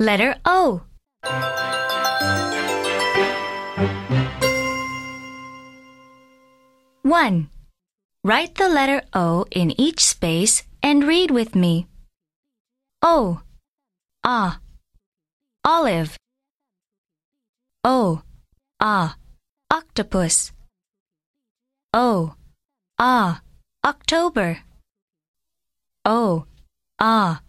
Letter O. One. Write the letter O in each space and read with me. O. Ah. Olive. O. Ah. Octopus. O. Ah. October. O. Ah.